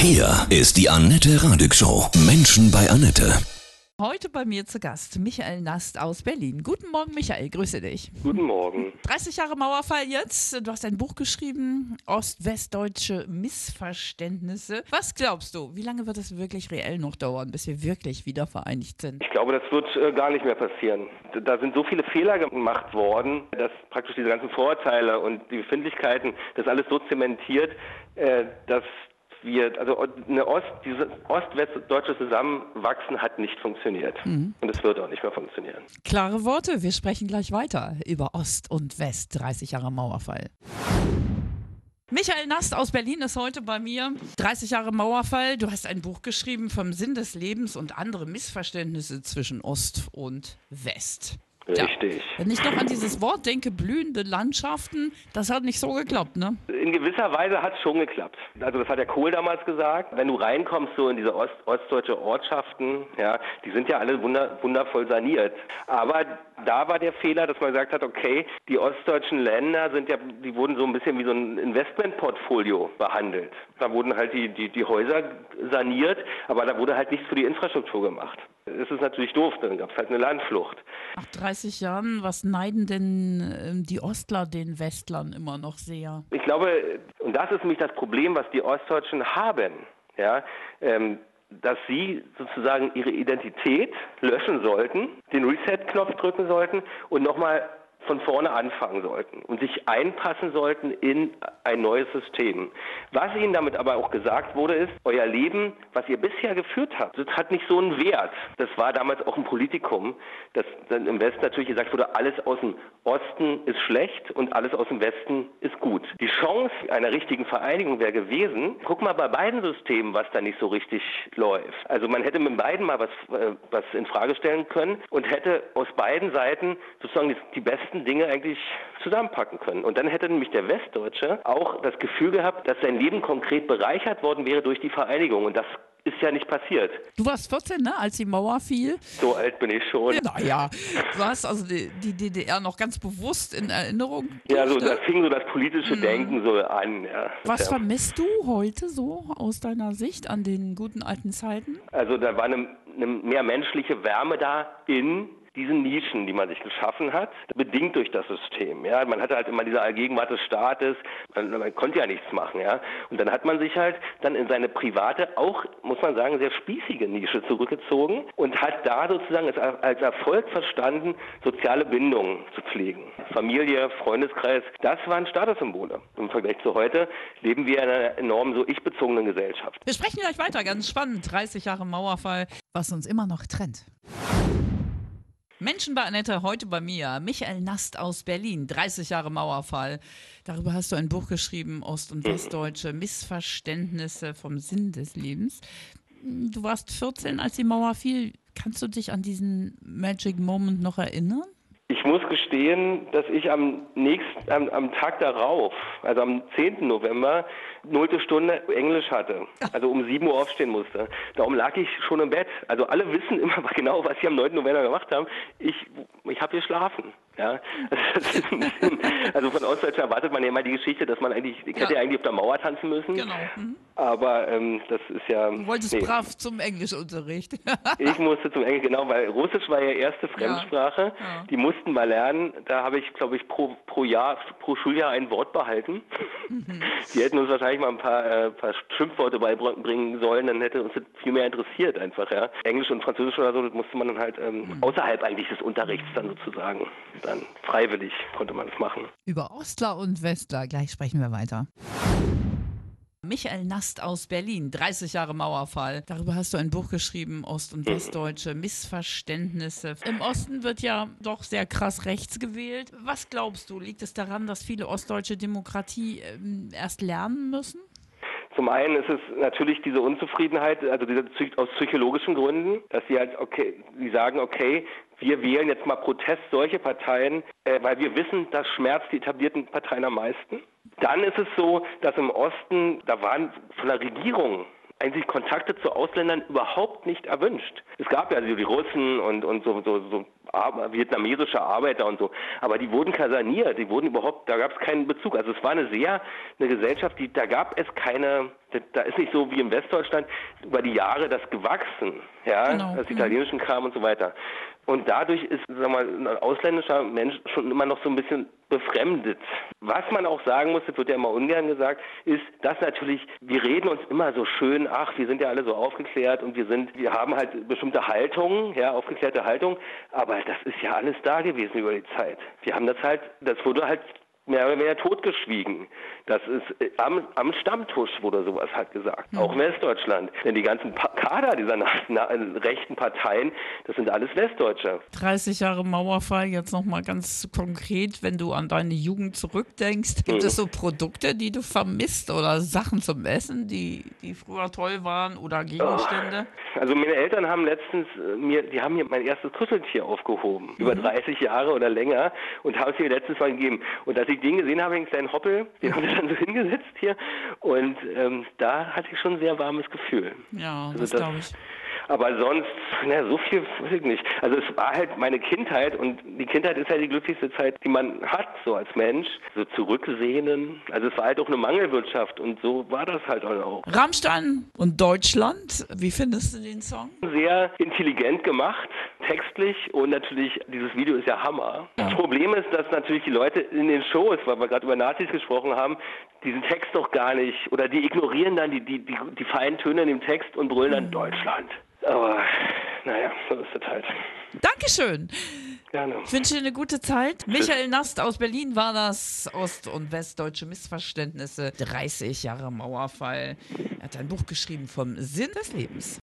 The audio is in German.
Hier ist die Annette Radig Show. Menschen bei Annette. Heute bei mir zu Gast Michael Nast aus Berlin. Guten Morgen, Michael, grüße dich. Guten Morgen. 30 Jahre Mauerfall jetzt. Du hast ein Buch geschrieben, Ost-Westdeutsche Missverständnisse. Was glaubst du, wie lange wird es wirklich reell noch dauern, bis wir wirklich wieder vereinigt sind? Ich glaube, das wird äh, gar nicht mehr passieren. Da sind so viele Fehler gemacht worden, dass praktisch diese ganzen Vorurteile und die Befindlichkeiten, das alles so zementiert, äh, dass wir, also eine Ost, dieses ost-westdeutsche Zusammenwachsen hat nicht funktioniert. Mhm. Und es wird auch nicht mehr funktionieren. Klare Worte, wir sprechen gleich weiter über Ost und West, 30 Jahre Mauerfall. Michael Nast aus Berlin ist heute bei mir. 30 Jahre Mauerfall. Du hast ein Buch geschrieben vom Sinn des Lebens und andere Missverständnisse zwischen Ost und West. Richtig. Ja. Wenn ich noch an dieses Wort denke, blühende Landschaften, das hat nicht so geklappt, ne? In gewisser Weise hat es schon geklappt. Also das hat der Kohl damals gesagt. Wenn du reinkommst so in diese Ost ostdeutsche Ortschaften, ja, die sind ja alle wunder wundervoll saniert. Aber da war der Fehler, dass man gesagt hat, okay, die ostdeutschen Länder sind ja, die wurden so ein bisschen wie so ein Investmentportfolio behandelt. Da wurden halt die, die, die Häuser saniert, aber da wurde halt nichts für die Infrastruktur gemacht. Es ist natürlich doof, dann gab es halt eine Landflucht. Nach 30 Jahren, was neiden denn ähm, die Ostler den Westlern immer noch sehr? Ich glaube, und das ist nämlich das Problem, was die Ostdeutschen haben. Ja, ähm, dass sie sozusagen ihre Identität löschen sollten, den Reset-Knopf drücken sollten und nochmal von vorne anfangen sollten und sich einpassen sollten in ein neues System. Was ihnen damit aber auch gesagt wurde, ist, euer Leben, was ihr bisher geführt habt, das hat nicht so einen Wert. Das war damals auch ein Politikum, dass dann im Westen natürlich gesagt wurde, alles aus dem Osten ist schlecht und alles aus dem Westen ist gut. Die Chance einer richtigen Vereinigung wäre gewesen, guck mal bei beiden Systemen, was da nicht so richtig läuft. Also man hätte mit beiden mal was, äh, was in Frage stellen können und hätte aus beiden Seiten sozusagen die, die besten ganzen Dinge eigentlich zusammenpacken können. Und dann hätte nämlich der Westdeutsche auch das Gefühl gehabt, dass sein Leben konkret bereichert worden wäre durch die Vereinigung. Und das ist ja nicht passiert. Du warst 14, ne, als die Mauer fiel? So alt bin ich schon. Naja, du hast also die, die DDR noch ganz bewusst in Erinnerung. Ja, so, da fing so das politische mhm. Denken so an. Ja. Was ja. vermisst du heute so aus deiner Sicht an den guten alten Zeiten? Also da war eine, eine mehr menschliche Wärme da in diesen Nischen, die man sich geschaffen hat, bedingt durch das System. Ja, man hatte halt immer diese Allgegenwart des Staates, man, man, konnte ja nichts machen. Ja, und dann hat man sich halt dann in seine private, auch muss man sagen, sehr spießige Nische zurückgezogen und hat da sozusagen als, als Erfolg verstanden, soziale Bindungen zu pflegen. Familie, Freundeskreis, das waren Statussymbole. Im Vergleich zu heute leben wir in einer enorm so ich-bezogenen Gesellschaft. Wir sprechen gleich weiter, ganz spannend. 30 Jahre Mauerfall, was uns immer noch trennt. Menschen bei Annette, heute bei mir. Michael Nast aus Berlin, 30 Jahre Mauerfall. Darüber hast du ein Buch geschrieben, Ost- und Westdeutsche Missverständnisse vom Sinn des Lebens. Du warst 14, als die Mauer fiel. Kannst du dich an diesen Magic Moment noch erinnern? Ich muss gestehen, dass ich am nächsten, am, am, Tag darauf, also am 10. November, nullte Stunde Englisch hatte. Also um 7 Uhr aufstehen musste. Darum lag ich schon im Bett. Also alle wissen immer genau, was sie am 9. November gemacht haben. Ich, ich habe geschlafen. Ja, also von Ostdeutschen erwartet man ja immer die Geschichte, dass man eigentlich, ich hätte ja eigentlich auf der Mauer tanzen müssen. Genau. Mhm. Aber ähm, das ist ja. Du wolltest nee. brav zum Englischunterricht. ich musste zum Englisch, genau, weil Russisch war ja erste Fremdsprache. Ja. Ja. Die mussten mal lernen. Da habe ich, glaube ich, pro, pro Jahr, pro Schuljahr ein Wort behalten. Mhm. Die hätten uns wahrscheinlich mal ein paar, äh, paar Schimpfworte beibringen sollen, dann hätte uns das viel mehr interessiert einfach, ja. Englisch und Französisch oder so, das musste man dann halt ähm, mhm. außerhalb eigentlich des Unterrichts dann sozusagen dann freiwillig konnte man es machen. Über Ostler und Westler, gleich sprechen wir weiter. Michael Nast aus Berlin, 30 Jahre Mauerfall. Darüber hast du ein Buch geschrieben, Ost- und Westdeutsche Missverständnisse. Im Osten wird ja doch sehr krass rechts gewählt. Was glaubst du, liegt es daran, dass viele ostdeutsche Demokratie ähm, erst lernen müssen? Zum einen ist es natürlich diese Unzufriedenheit, also diese, aus psychologischen Gründen, dass sie halt, okay, sie sagen, okay, wir wählen jetzt mal Protest solche Parteien, äh, weil wir wissen, das schmerzt die etablierten Parteien am meisten. Dann ist es so, dass im Osten, da waren von der Regierung eigentlich Kontakte zu Ausländern überhaupt nicht erwünscht. Es gab ja also die Russen und, und so, so, so vietnamesische Arbeiter und so. Aber die wurden kaserniert, die wurden überhaupt, da gab es keinen Bezug. Also es war eine sehr, eine Gesellschaft, die, da gab es keine, da ist nicht so wie im Westdeutschland über die Jahre das gewachsen, ja, Genau. das italienischen Kram und so weiter. Und dadurch ist, sag mal, ein ausländischer Mensch schon immer noch so ein bisschen befremdet. Was man auch sagen muss, das wird ja immer ungern gesagt, ist, dass natürlich, wir reden uns immer so schön, ach, wir sind ja alle so aufgeklärt und wir sind, wir haben halt bestimmte Haltungen, ja, aufgeklärte Haltung, aber das ist ja alles da gewesen über die Zeit. Wir haben das halt, das wurde halt mehr oder weniger totgeschwiegen. Das ist äh, am, am Stammtisch wurde sowas halt gesagt, auch in Westdeutschland. Denn die ganzen pa Kader dieser na, na, rechten Parteien, das sind alles Westdeutsche. 30 Jahre Mauerfall, jetzt nochmal ganz konkret, wenn du an deine Jugend zurückdenkst, gibt es so Produkte, die du vermisst oder Sachen zum Essen, die, die früher toll waren oder Gegenstände? Also meine Eltern haben letztens äh, mir, die haben mir mein erstes Kuscheltier aufgehoben, über 30 Jahre oder länger und haben es mir letztes Mal gegeben. Und als ich den gesehen habe, den kleinen Hoppel, den haben sie dann so hingesetzt hier und ähm, da hatte ich schon ein sehr warmes Gefühl. Ja, Also das das- glaube ich. Aber sonst, na, so viel weiß ich nicht. Also es war halt meine Kindheit und die Kindheit ist ja die glücklichste Zeit, die man hat, so als Mensch. So zurücksehnen. Also es war halt auch eine Mangelwirtschaft und so war das halt auch. Rammstein und Deutschland, wie findest du den Song? Sehr intelligent gemacht, textlich und natürlich, dieses Video ist ja Hammer. Ja. Das Problem ist, dass natürlich die Leute in den Shows, weil wir gerade über Nazis gesprochen haben, diesen Text doch gar nicht oder die ignorieren dann die, die, die, die feinen Töne in dem Text und brüllen dann Deutschland. Aber naja, so ist das halt. Dankeschön. Gerne. Ich wünsche dir eine gute Zeit. Michael Nast aus Berlin war das. Ost- und Westdeutsche Missverständnisse. 30 Jahre Mauerfall. Er hat ein Buch geschrieben vom Sinn des Lebens.